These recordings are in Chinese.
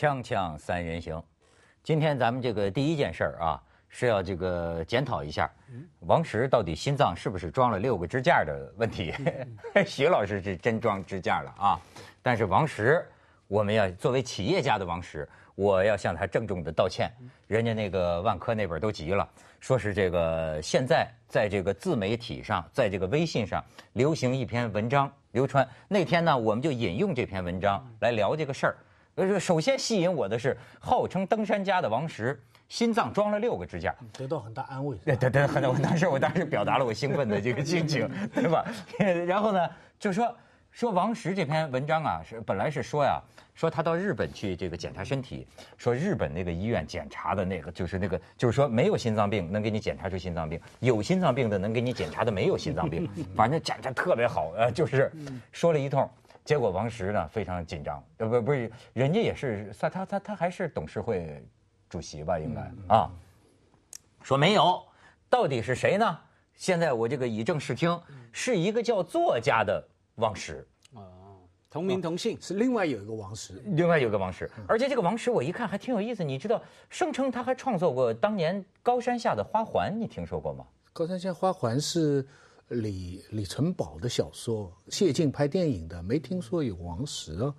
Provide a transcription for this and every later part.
锵锵三人行，今天咱们这个第一件事儿啊，是要这个检讨一下，王石到底心脏是不是装了六个支架的问题？徐老师是真装支架了啊，但是王石，我们要作为企业家的王石，我要向他郑重的道歉。人家那个万科那边都急了，说是这个现在在这个自媒体上，在这个微信上流行一篇文章流传。那天呢，我们就引用这篇文章来聊这个事儿。呃，首先吸引我的是号称登山家的王石，心脏装了六个支架，得到很大安慰。对对对，很我当时我当时表达了我兴奋的这个心情，对吧？然后呢，就说说王石这篇文章啊，是本来是说呀，说他到日本去这个检查身体，说日本那个医院检查的那个就是那个，就是说没有心脏病能给你检查出心脏病，有心脏病的能给你检查的没有心脏病，反正检查特别好，呃，就是说了一通。结果王石呢非常紧张，呃不不是，人家也是他他他他还是董事会主席吧应该啊，说没有，到底是谁呢？现在我这个以正视听，是一个叫作家的王石，同名同姓。是另外有一个王石，另外有个王石，而且这个王石我一看还挺有意思，你知道，声称他还创作过当年高山下的花环，你听说过吗？高山下花环是李李存宝的小说，谢晋拍电影的，没听说有王石啊。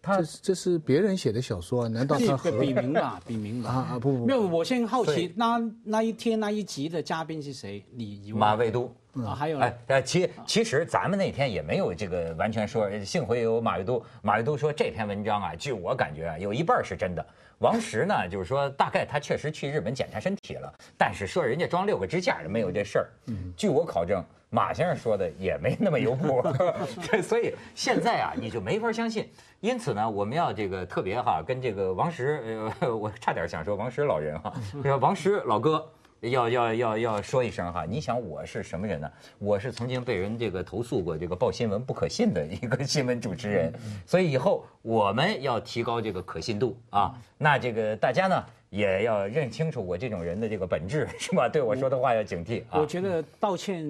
他这这是别人写的小说啊？难道他和 笔名吧，笔名吧。啊啊不不没有，我先好奇，那那一天那一集的嘉宾是谁？你以为马未都。啊，还有呢哎，呃，其其实咱们那天也没有这个完全说，幸亏有马未都，马未都说这篇文章啊，据我感觉啊，有一半儿是真的。王石呢，就是说大概他确实去日本检查身体了，但是说人家装六个支架没有这事儿。据我考证，马先生说的也没那么有谱。对，所以现在啊，你就没法相信。因此呢，我们要这个特别哈，跟这个王石，呃，我差点想说王石老人哈，说王石老哥。要要要要说一声哈，你想我是什么人呢？我是曾经被人这个投诉过这个报新闻不可信的一个新闻主持人，所以以后我们要提高这个可信度啊。那这个大家呢也要认清楚我这种人的这个本质 是吧？对我说的话要警惕啊我。觉得道歉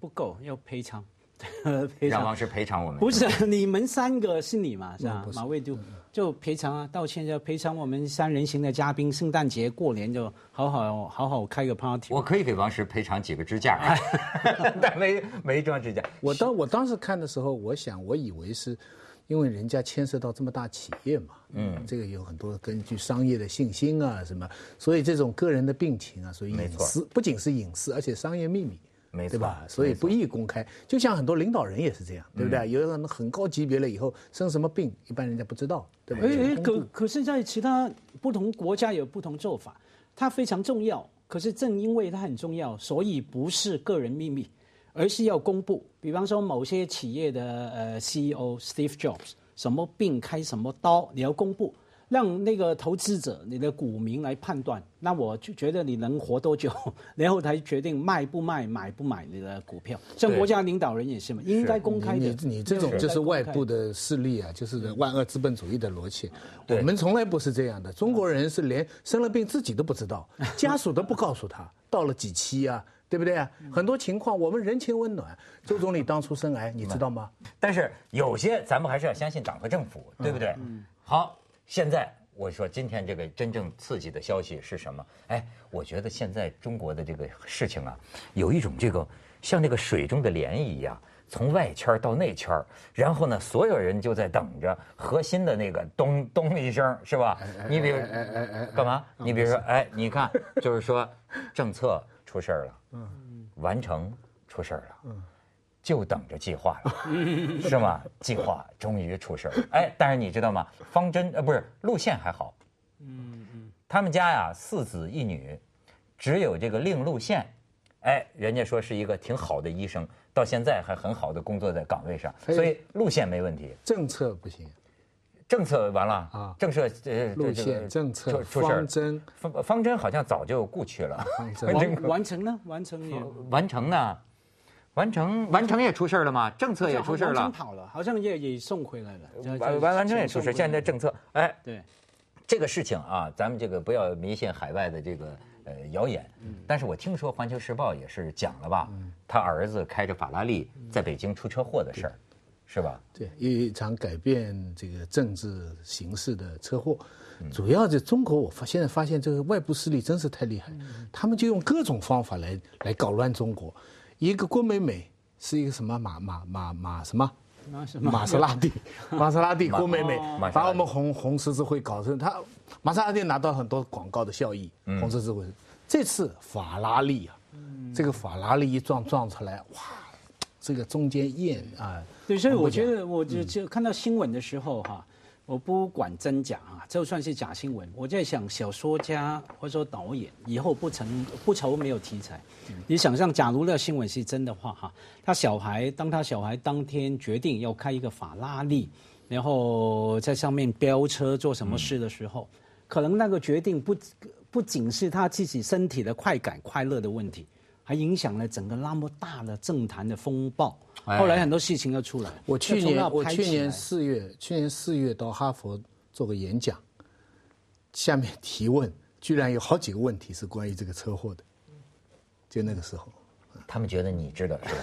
不够，要赔偿。赔偿让王石赔偿我们。不是你们三个是你嘛？是吧马未都就赔偿啊，道歉就赔偿我们三人行的嘉宾，圣诞节过年就好好好好开个 party。我可以给王石赔偿几个支架，但没没装支架。我当我当时看的时候，我想我以为是，因为人家牵涉到这么大企业嘛，嗯，这个有很多根据商业的信心啊什么，所以这种个人的病情啊，所以隐私不仅是隐私，而且商业秘密。没错对吧？所以不易公开，就像很多领导人也是这样，对不对？有人很高级别了以后生什么病，一般人家不知道，对吧？哎哎，可可是，在其他不同国家有不同做法，它非常重要。可是正因为它很重要，所以不是个人秘密，而是要公布。比方说，某些企业的呃 CEO Steve Jobs 什么病开什么刀，你要公布，让那个投资者、你的股民来判断。那我就觉得你能活多久，然后才决定卖不卖、买不买你的股票。像对国家领导人也是嘛，应该公开的。你你这种就是外部的势力啊，就是万恶资本主义的逻辑。我们从来不是这样的，中国人是连生了病自己都不知道，家属都不告诉他，到了几期啊，对不对啊？很多情况我们人情温暖。周总理当初生癌，你知道吗？但是有些咱们还是要相信党和政府，对不对？好，现在我说今天这个真正刺激的消息是什么？哎，我觉得现在中国的这个事情啊，有一种这个像那个水中的涟漪一样。从外圈到内圈，然后呢，所有人就在等着核心的那个咚咚一声，是吧？你比如干嘛？你比如说，哎，你看，就是说政策出事儿了，完成出事儿了，就等着计划了，是吗？计划终于出事儿了，哎，但是你知道吗？方针呃不是路线还好，嗯嗯，他们家呀四子一女，只有这个令路线，哎，人家说是一个挺好的医生，到现在还很好的工作在岗位上，哎。所以路线没问题，政策不行，政策完了啊政策呃路这这个线、政策、出出事方针，方方针好像早就故去了，方针 完完成呢？完成也完成呢，完成完成也出事儿了吗？政策也出事儿了，跑了，好像也也送回来了。完完完成也出事，现在政策哎。对，这个事情啊，咱们这个不要迷信海外的这个呃谣言。但是我听说《环球时报》也是讲了吧，他儿子开着法拉利在北京出车祸的事儿。是吧？对，一场改变这个政治形势的车祸，主要在中国，我发现在发现这个外部势力真是太厉害，他们就用各种方法来来搞乱中国。一个郭美美是一个什么马马马马什么？玛莎拉蒂，玛莎拉蒂，郭美美把我们红红十字会搞成他，玛莎拉蒂拿到很多广告的效益，红十字会。这次法拉利啊，这个法拉利一撞撞出来，哇，这个中间验啊。对，所以我觉得，我就就看到新闻的时候哈。我不管真假啊，就算是假新闻，我在想，小说家或者说导演以后不成不愁没有题材。你想象，假如那新闻是真的话哈，他小孩当他小孩当天决定要开一个法拉利，然后在上面飙车做什么事的时候，可能那个决定不不仅是他自己身体的快感快乐的问题。还影响了整个那么大的政坛的风暴，后来很多事情要出来。我去年我去年四月，去年四月到哈佛做个演讲，下面提问居然有好几个问题是关于这个车祸的，就那个时候。他们觉得你知道是吧？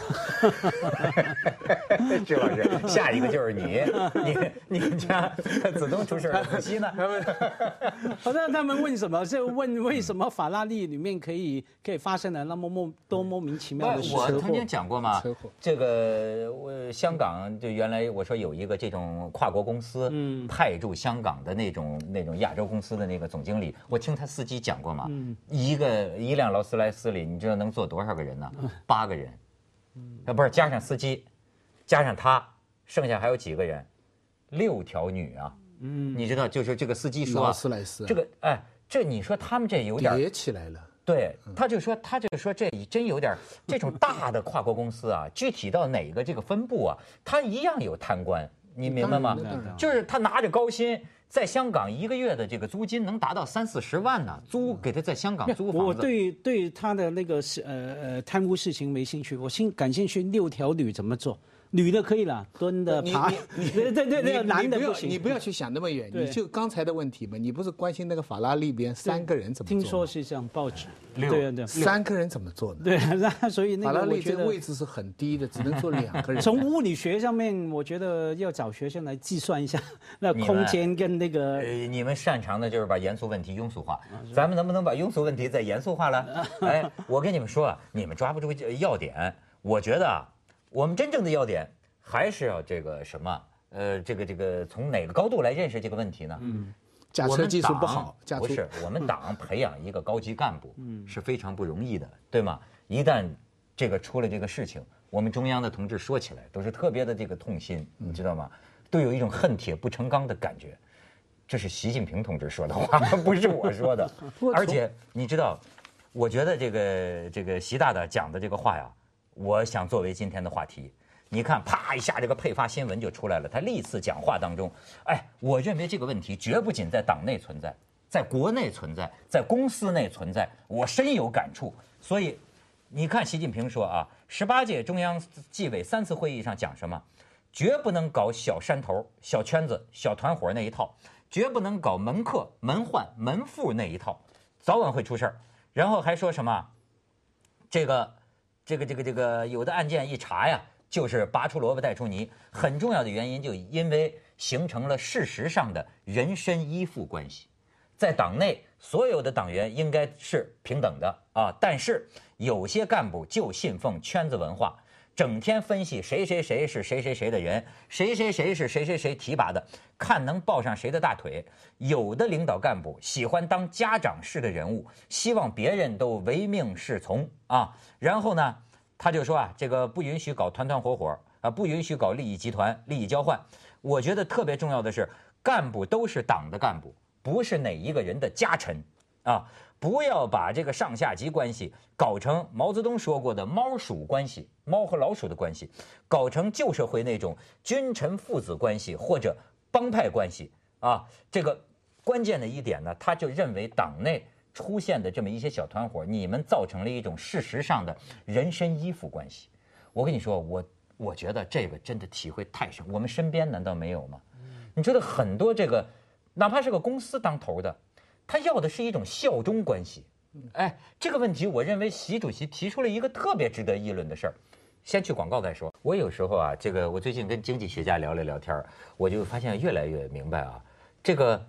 朱老师，下一个就是你，你你们家子东出事了，可惜呢？好像他们问什么？就问为什么法拉利里面可以可以发生了那么莫多莫名其妙的事？我曾经讲过嘛，这个我香港就原来我说有一个这种跨国公司，嗯，派驻香港的那种那种亚洲公司的那个总经理，我听他司机讲过嘛，一个一辆劳斯莱斯里，你知道能坐多少个人呢？八个人，啊，不是加上司机，加上他，剩下还有几个人？六条女啊！嗯，你知道，就是这个司机说，这个哎，这你说他们这有点叠起来了。对，他就说，他就说这真有点这种大的跨国公司啊，具体到哪个这个分部啊，他一样有贪官，你明白吗？就是他拿着高薪。在香港一个月的这个租金能达到三四十万呢，租给他在香港租房子。我对对他的那个是呃呃贪污事情没兴趣，我兴感兴趣六条女怎么做。女的可以了，蹲的爬，对对对，男的不行。你不要去想那么远，你就刚才的问题嘛。你不是关心那个法拉利边三个人怎么做？听说是这样，报纸。对对，三个人怎么做呢？对，那所以那个法拉利这个位置是很低的，只能坐两个人。从物理学上面，我觉得要找学生来计算一下 那空间跟那个。呃，你们擅长的就是把严肃问题庸俗化，咱们能不能把庸俗问题再严肃化了？哎，我跟你们说啊，你们抓不住要点，我觉得啊。我们真正的要点还是要这个什么？呃，这个这个从哪个高度来认识这个问题呢？嗯，驾车技术不好，不是我们党培养一个高级干部是非常不容易的，对吗？一旦这个出了这个事情，我们中央的同志说起来都是特别的这个痛心，你知道吗？都有一种恨铁不成钢的感觉。这是习近平同志说的话，不是我说的。而且你知道，我觉得这个这个习大大讲的这个话呀。我想作为今天的话题，你看，啪一下，这个配发新闻就出来了。他历次讲话当中，哎，我认为这个问题绝不仅在党内存在，在国内存在，在公司内存在，我深有感触。所以，你看，习近平说啊，十八届中央纪委三次会议上讲什么，绝不能搞小山头、小圈子、小团伙那一套，绝不能搞门客、门患、门户那一套，早晚会出事儿。然后还说什么，这个。这个这个这个有的案件一查呀，就是拔出萝卜带出泥。很重要的原因就因为形成了事实上的人身依附关系，在党内所有的党员应该是平等的啊，但是有些干部就信奉圈子文化。整天分析谁谁谁是谁谁谁的人，谁谁谁是谁谁谁提拔的，看能抱上谁的大腿。有的领导干部喜欢当家长式的人物，希望别人都唯命是从啊。然后呢，他就说啊，这个不允许搞团团伙伙啊，不允许搞利益集团、利益交换。我觉得特别重要的是，干部都是党的干部，不是哪一个人的家臣啊。不要把这个上下级关系搞成毛泽东说过的猫鼠关系，猫和老鼠的关系，搞成旧社会那种君臣父子关系或者帮派关系啊。这个关键的一点呢，他就认为党内出现的这么一些小团伙，你们造成了一种事实上的人身依附关系。我跟你说，我我觉得这个真的体会太深。我们身边难道没有吗？你觉得很多这个，哪怕是个公司当头的。他要的是一种效忠关系，哎，这个问题，我认为习主席提出了一个特别值得议论的事儿，先去广告再说。我有时候啊，这个我最近跟经济学家聊了聊天我就发现越来越明白啊，这个，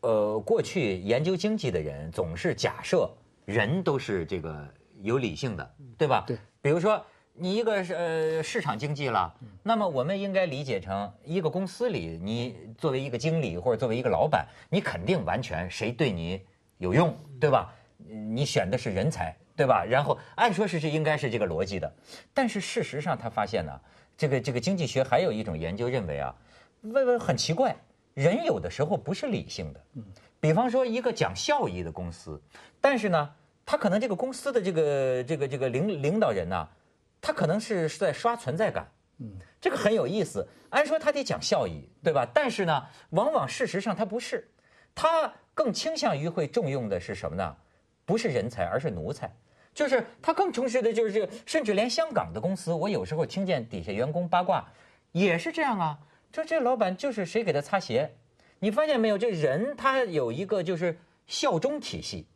呃，过去研究经济的人总是假设人都是这个有理性的，对吧？对。比如说你一个是呃市场经济了，那么我们应该理解成一个公司里，你作为一个经理或者作为一个老板，你肯定完全谁对你有用，对吧？你选的是人才。对吧？然后按说是是应该是这个逻辑的，但是事实上他发现呢，这个这个经济学还有一种研究认为啊，问问很奇怪，人有的时候不是理性的。嗯，比方说一个讲效益的公司，但是呢，他可能这个公司的这个这个这个领领导人呢，他可能是是在刷存在感。嗯，这个很有意思。按说他得讲效益，对吧？但是呢，往往事实上他不是，他更倾向于会重用的是什么呢？不是人才，而是奴才。就是他更充实的就是这个，甚至连香港的公司，我有时候听见底下员工八卦，也是这样啊。说这老板就是谁给他擦鞋，你发现没有？这人他有一个就是效忠体系。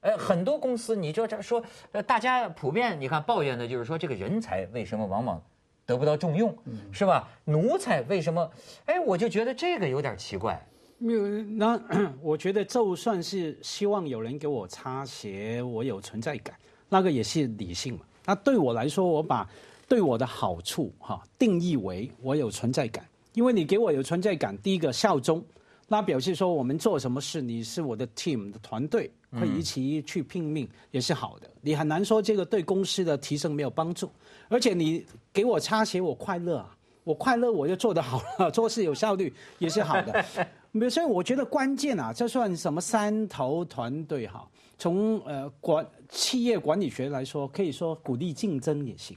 呃，很多公司，你知道这说，呃，大家普遍你看抱怨的就是说，这个人才为什么往往得不到重用，是吧？奴才为什么？哎，我就觉得这个有点奇怪。没有，那 我觉得就算是希望有人给我擦鞋，我有存在感。那个也是理性嘛？那对我来说，我把对我的好处哈定义为我有存在感，因为你给我有存在感，第一个效忠，那表示说我们做什么事，你是我的 team 的团队，会一起去拼命，也是好的。你很难说这个对公司的提升没有帮助，而且你给我擦鞋，我快乐啊，我快乐我就做得好了，做事有效率也是好的。没所以我觉得关键啊，这算什么三头团队哈？从呃管企业管理学来说，可以说鼓励竞争也行。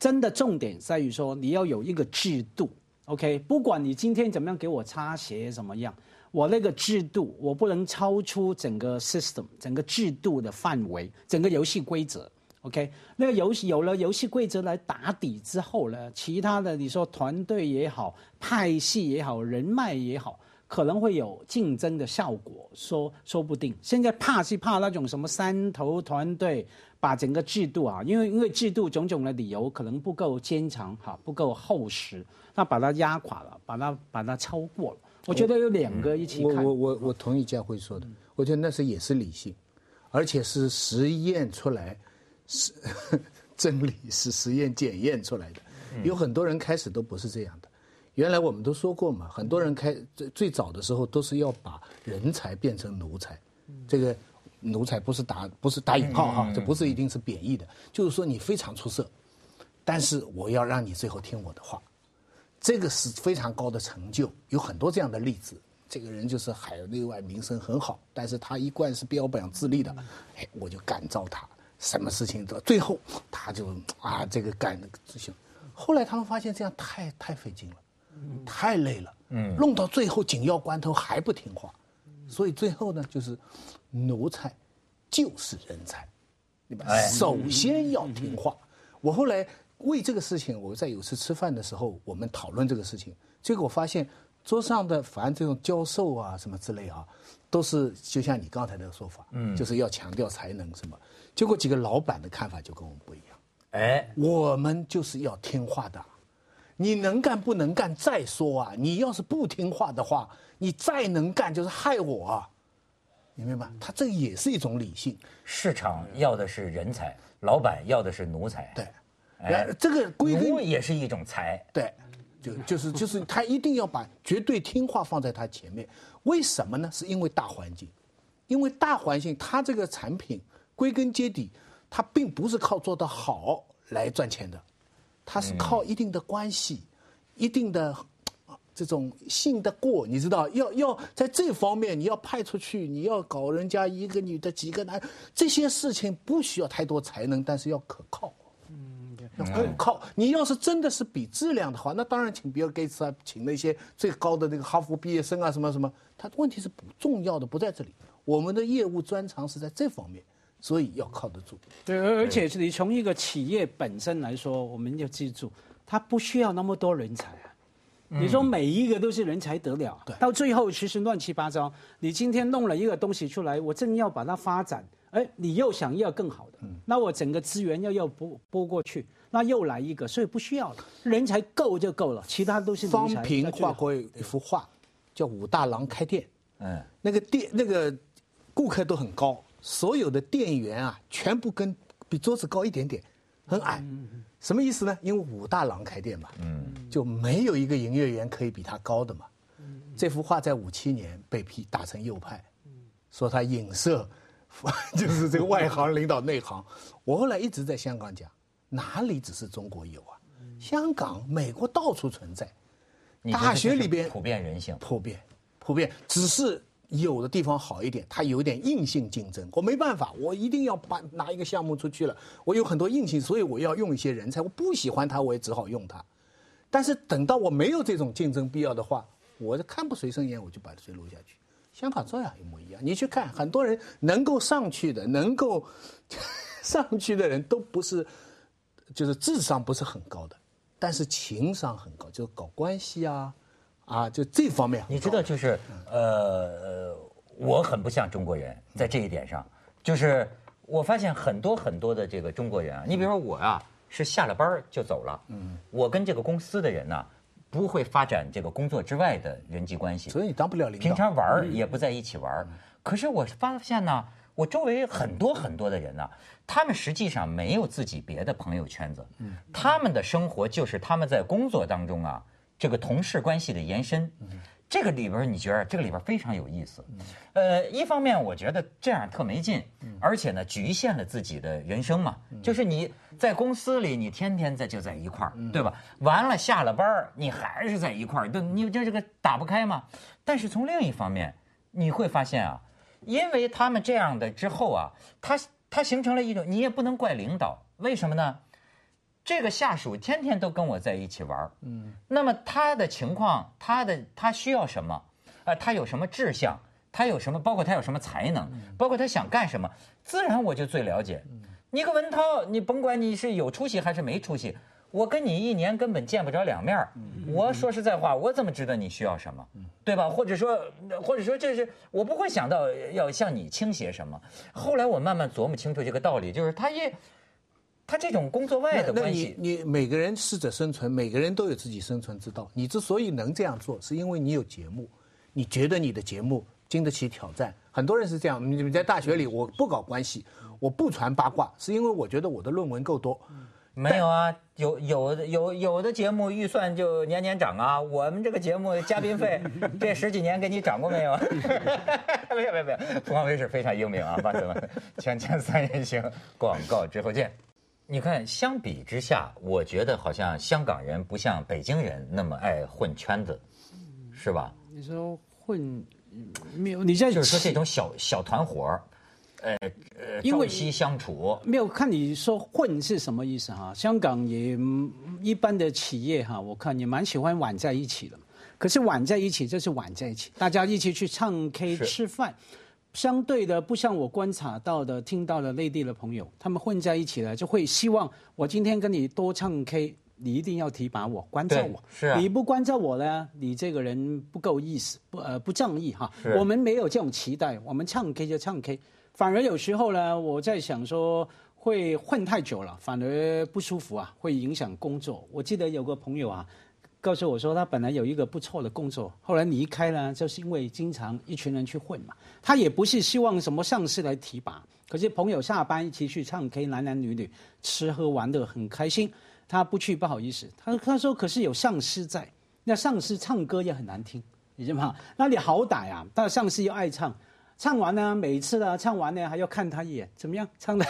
真的重点在于说，你要有一个制度，OK？不管你今天怎么样给我擦鞋怎么样，我那个制度我不能超出整个 system 整个制度的范围，整个游戏规则，OK？那个游戏有了游戏规则来打底之后呢，其他的你说团队也好，派系也好，人脉也好。可能会有竞争的效果，说说不定。现在怕是怕那种什么三头团队把整个制度啊，因为因为制度种种的理由可能不够坚强哈，不够厚实，那把它压垮了，把它把它超过了。我觉得有两个一起看。我我我我同意佳慧说的，我觉得那是也是理性，而且是实验出来，是 真理是实验检验出来的。有很多人开始都不是这样的。原来我们都说过嘛，很多人开最最早的时候都是要把人才变成奴才，这个奴才不是打不是打引号哈，这不是一定是贬义的，就是说你非常出色，但是我要让你最后听我的话，这个是非常高的成就，有很多这样的例子。这个人就是海内外名声很好，但是他一贯是标榜自立的，哎，我就感召他，什么事情都最后他就啊这个干执行，后来他们发现这样太太费劲了。太累了，嗯，弄到最后紧要关头还不听话，所以最后呢，就是奴才就是人才，对吧？首先要听话。我后来为这个事情，我在有次吃饭的时候，我们讨论这个事情，结果我发现桌上的凡这种教授啊什么之类啊，都是就像你刚才那个说法，嗯，就是要强调才能什么。结果几个老板的看法就跟我们不一样，哎，我们就是要听话的。你能干不能干再说啊！你要是不听话的话，你再能干就是害我，啊！你明白吗？他这也是一种理性。市场要的是人才，老板要的是奴才。对，哎，这个归奴也是一种才。对，就就是就是他一定要把绝对听话放在他前面。为什么呢？是因为大环境，因为大环境，他这个产品归根结底，他并不是靠做得好来赚钱的。他是靠一定的关系，一定的这种信得过，你知道，要要在这方面你要派出去，你要搞人家一个女的几个男，这些事情不需要太多才能，但是要可靠，嗯，要可靠。你要是真的是比质量的话，那当然请比尔盖茨啊，请那些最高的那个哈佛毕业生啊，什么什么。他问题是不重要的，不在这里。我们的业务专长是在这方面。所以要靠得住，对，而而且你从一个企业本身来说，我们要记住，它不需要那么多人才啊。你说每一个都是人才得了，到最后其实乱七八糟。你今天弄了一个东西出来，我正要把它发展，哎，你又想要更好的，那我整个资源要要拨拨过去，那又来一个，所以不需要了，人才够就够了，其他都是方平画过一幅画，叫武大郎开店。嗯，那个店那个顾客都很高，所有的店员啊，全部跟比桌子高一点点，很矮。什么意思呢？因为武大郎开店嘛，嗯，就没有一个营业员可以比他高的嘛。这幅画在五七年被批打成右派，说他影射，就是这个外行领导内行。我后来一直在香港讲，哪里只是中国有啊？香港、美国到处存在，大学里边普遍人性，普遍。普遍只是有的地方好一点，它有点硬性竞争。我没办法，我一定要把拿一个项目出去了。我有很多硬性，所以我要用一些人才。我不喜欢他，我也只好用他。但是等到我没有这种竞争必要的话，我就看不随身眼，我就把谁录下去。香港这样一模一样。你去看，很多人能够上去的，能够 上去的人都不是，就是智商不是很高的，但是情商很高，就是搞关系啊。啊，就这方面，你知道，就是呃，我很不像中国人，在这一点上，就是我发现很多很多的这个中国人啊，你比如说我啊，是下了班就走了，嗯，我跟这个公司的人呢，不会发展这个工作之外的人际关系，所以你当不了领导，平常玩也不在一起玩，可是我发现呢，我周围很多很多的人呢，他们实际上没有自己别的朋友圈子，嗯，他们的生活就是他们在工作当中啊。这个同事关系的延伸，这个里边你觉得这个里边非常有意思。呃，一方面我觉得这样特没劲，而且呢局限了自己的人生嘛。就是你在公司里，你天天在就在一块儿，对吧？完了下了班你还是在一块儿，都你就这个打不开嘛。但是从另一方面，你会发现啊，因为他们这样的之后啊，他他形成了一种，你也不能怪领导，为什么呢？这个下属天天都跟我在一起玩嗯，那么他的情况，他的他需要什么？呃，他有什么志向？他有什么？包括他有什么才能？包括他想干什么？自然我就最了解。你个文涛，你甭管你是有出息还是没出息，我跟你一年根本见不着两面我说实在话，我怎么知道你需要什么？对吧？或者说，或者说这是我不会想到要向你倾斜什么。后来我慢慢琢磨清楚这个道理，就是他也。他这种工作外的关系，你你每个人适者生存，每个人都有自己生存之道。你之所以能这样做，是因为你有节目，你觉得你的节目经得起挑战。很多人是这样，你在大学里，我不搞关系，我不传八卦，是因为我觉得我的论文够多。没有啊，有有的有有的节目预算就年年涨啊。我们这个节目嘉宾费 这十几年给你涨过没有？没有没有没有。凤凰卫视非常英明啊，把什么锵锵三人行广告之后见。你看，相比之下，我觉得好像香港人不像北京人那么爱混圈子，是吧？你说混没有？你在就是说这种小小团伙呃呃，朝夕相处。没有看你说混是什么意思哈？香港也一般的企业哈，我看也蛮喜欢玩在一起的。可是玩在一起就是玩在一起，大家一起去唱 K 吃饭。相对的，不像我观察到的、听到的内地的朋友，他们混在一起了，就会希望我今天跟你多唱 K，你一定要提拔我、关照我。是啊，你不关照我呢，你这个人不够意思，不呃不仗义哈。我们没有这种期待，我们唱 K 就唱 K。反而有时候呢，我在想说，会混太久了，反而不舒服啊，会影响工作。我记得有个朋友啊。告诉我说，他本来有一个不错的工作，后来离开了，就是因为经常一群人去混嘛。他也不是希望什么上司来提拔，可是朋友下班一起去唱 K，男男女女吃喝玩的很开心，他不去不好意思。他他说，可是有上司在，那上司唱歌也很难听，你知道吗？那你好歹啊，但上司又爱唱，唱完呢，每次呢唱完呢还要看他一眼，怎么样？唱的，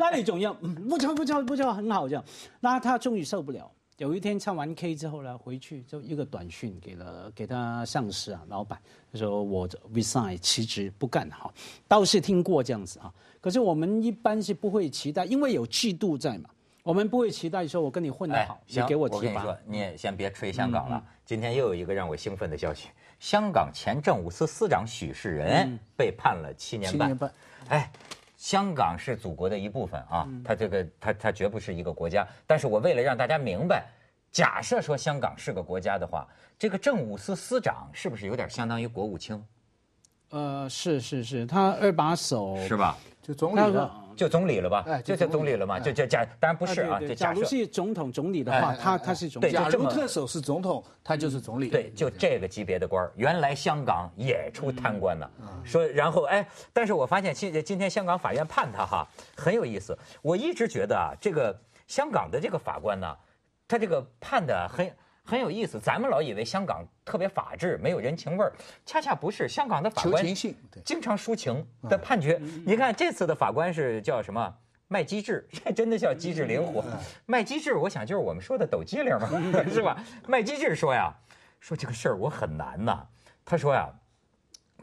那你总要不错不错不错，很好这样。那他终于受不了。有一天唱完 K 之后呢，回去就一个短讯给了给他上司啊，老板，他说我 resign 辞职不干哈，倒是听过这样子哈。可是我们一般是不会期待，因为有制度在嘛，我们不会期待说我跟你混得好，你给我提拔。我跟你说，你也先别吹香港了。今天又有一个让我兴奋的消息，香港前政务司司长许世仁被判了七年半。七年半，哎。香港是祖国的一部分啊，它这个它它绝不是一个国家。但是我为了让大家明白，假设说香港是个国家的话，这个政务司司长是不是有点相当于国务卿？呃，是是是，他二把手是吧？就总理就总理了吧？哎就就总理了嘛？就就假当然不是啊，假如是总统总理的话，哎他他是总对理。假如特首是总统，他就是总理。对，就这个级别的官儿，原来香港也出贪官呢。嗯说，然后哎，但是我发现今今天香港法院判他哈很有意思。我一直觉得啊，这个香港的这个法官呢，他这个判的很很有意思。咱们老以为香港特别法治，没有人情味儿，恰恰不是。香港的法官性经常抒情的判决。你看这次的法官是叫什么？麦机智，这 真的叫机智灵活。麦机智，我想就是我们说的抖机灵嘛，是吧？麦机智说呀，说这个事儿我很难呐。他说呀，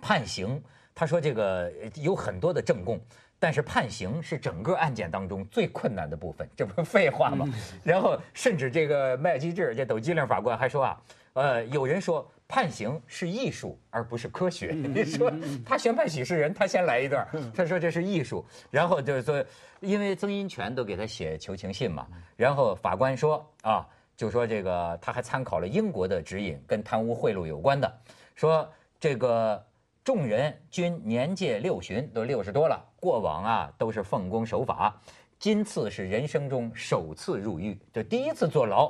判刑，他说这个有很多的证供，但是判刑是整个案件当中最困难的部分，这不是废话吗？然后甚至这个麦基治这抖机灵法官还说啊，呃，有人说判刑是艺术而不是科学。你 说他宣判许事人，他先来一段，他说这是艺术，然后就是说，因为曾荫权都给他写求情信嘛，然后法官说啊，就说这个他还参考了英国的指引，跟贪污贿赂有关的，说这个众人均年届六旬，都六十多了，过往啊都是奉公守法，今次是人生中首次入狱，就第一次坐牢。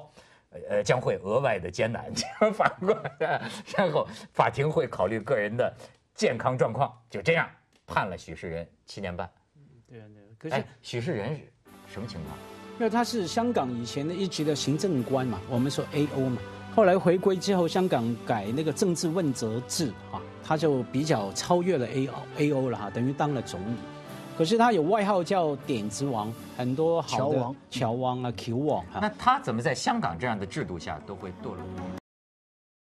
呃，将会额外的艰难。法官，然后法庭会考虑个人的健康状况，就这样判了许世仁七年半。对啊对，可是哎，许世仁是什么情况？因为他是香港以前的一级的行政官嘛，我们说 A O 嘛。后来回归之后，香港改那个政治问责制哈，他就比较超越了 A O A O 了哈，等于当了总理。可是他有外号叫点子王，很多好的乔王乔王啊、Q 王啊。那他怎么在香港这样的制度下都会堕落？